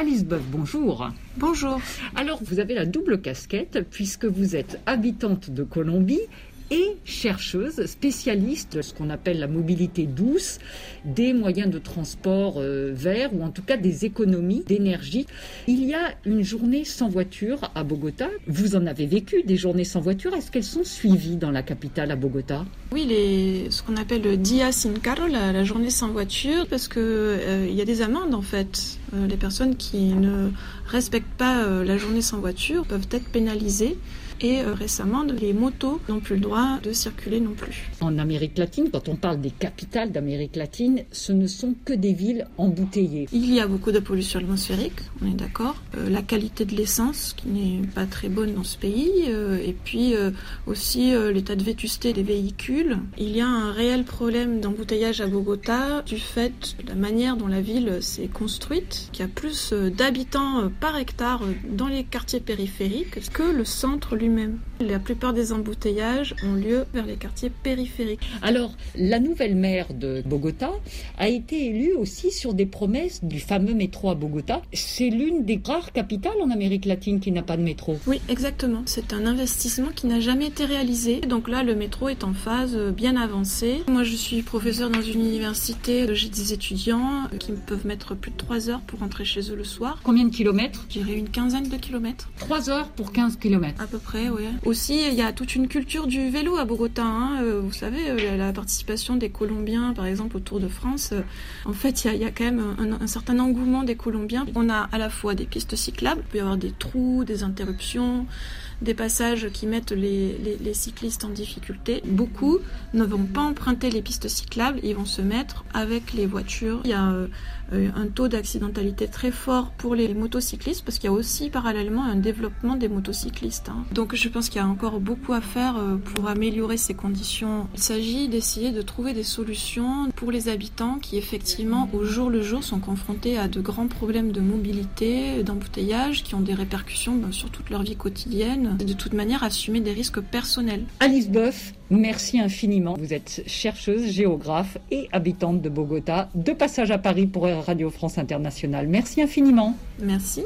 Alice Boeuf, bonjour. Bonjour. Alors, vous avez la double casquette puisque vous êtes habitante de Colombie et chercheuse spécialiste de ce qu'on appelle la mobilité douce, des moyens de transport euh, verts ou en tout cas des économies d'énergie. Il y a une journée sans voiture à Bogota. Vous en avez vécu des journées sans voiture. Est-ce qu'elles sont suivies dans la capitale à Bogota? Oui, les, ce qu'on appelle le Dia Sin Carro, la, journée sans voiture, parce que euh, il y a des amendes en fait. Euh, les personnes qui ne respectent pas la journée sans voiture peuvent être pénalisées. Et euh, récemment, les motos n'ont plus le droit de circuler non plus. En Amérique latine, quand on parle des capitales d'Amérique latine, ce ne sont que des villes embouteillées. Il y a beaucoup de pollution atmosphérique, on est d'accord. Euh, la qualité de l'essence qui n'est pas très bonne dans ce pays. Euh, et puis aussi l'état de vétusté des véhicules. Il y a un réel problème d'embouteillage à Bogota du fait de la manière dont la ville s'est construite, qu'il y a plus d'habitants par hectare dans les quartiers périphériques que le centre lui même La plupart des embouteillages ont lieu vers les quartiers périphériques. Alors, la nouvelle maire de Bogota a été élue aussi sur des promesses du fameux métro à Bogota. C'est l'une des rares capitales en Amérique latine qui n'a pas de métro. Oui, exactement. C'est un investissement qui n'a jamais été réalisé. Donc là, le métro est en phase bien avancée. Moi, je suis professeur dans une université. J'ai des étudiants qui peuvent mettre plus de 3 heures pour rentrer chez eux le soir. Combien de kilomètres? Je dirais une quinzaine de kilomètres. 3 heures pour 15 kilomètres À peu près. Aussi, il y a toute une culture du vélo à Bogota. Hein. Euh, vous savez, euh, la participation des Colombiens, par exemple, au Tour de France. Euh, en fait, il y, a, quand même un, certain engouement des Colombiens. On a à la fois des pistes cyclables, il peut y avoir des trous, des interruptions, des passages qui mettent les, cyclistes en difficulté. Beaucoup ne vont pas emprunter les pistes cyclables, ils vont se mettre avec les voitures. Il y a un taux d'accidentalité très fort pour les motocyclistes parce qu'il y a aussi parallèlement un développement des motocyclistes. Hein. Donc je pense qu'il y a encore beaucoup à faire euh, pour améliorer ces conditions. Il s'agit d'essayer de trouver des solutions pour les habitants qui effectivement au jour le jour sont confrontés à de grands problèmes de mobilité, d'embouteillage, qui ont des répercussions ben, sur toute leur vie quotidienne. Et de toute manière assumer des risques personnels. Alice Boeuf, merci infiniment. Vous êtes chercheuse, géographe et habitante de Bogota. De passage à Paris pour Radio France Internationale. Merci infiniment. Merci.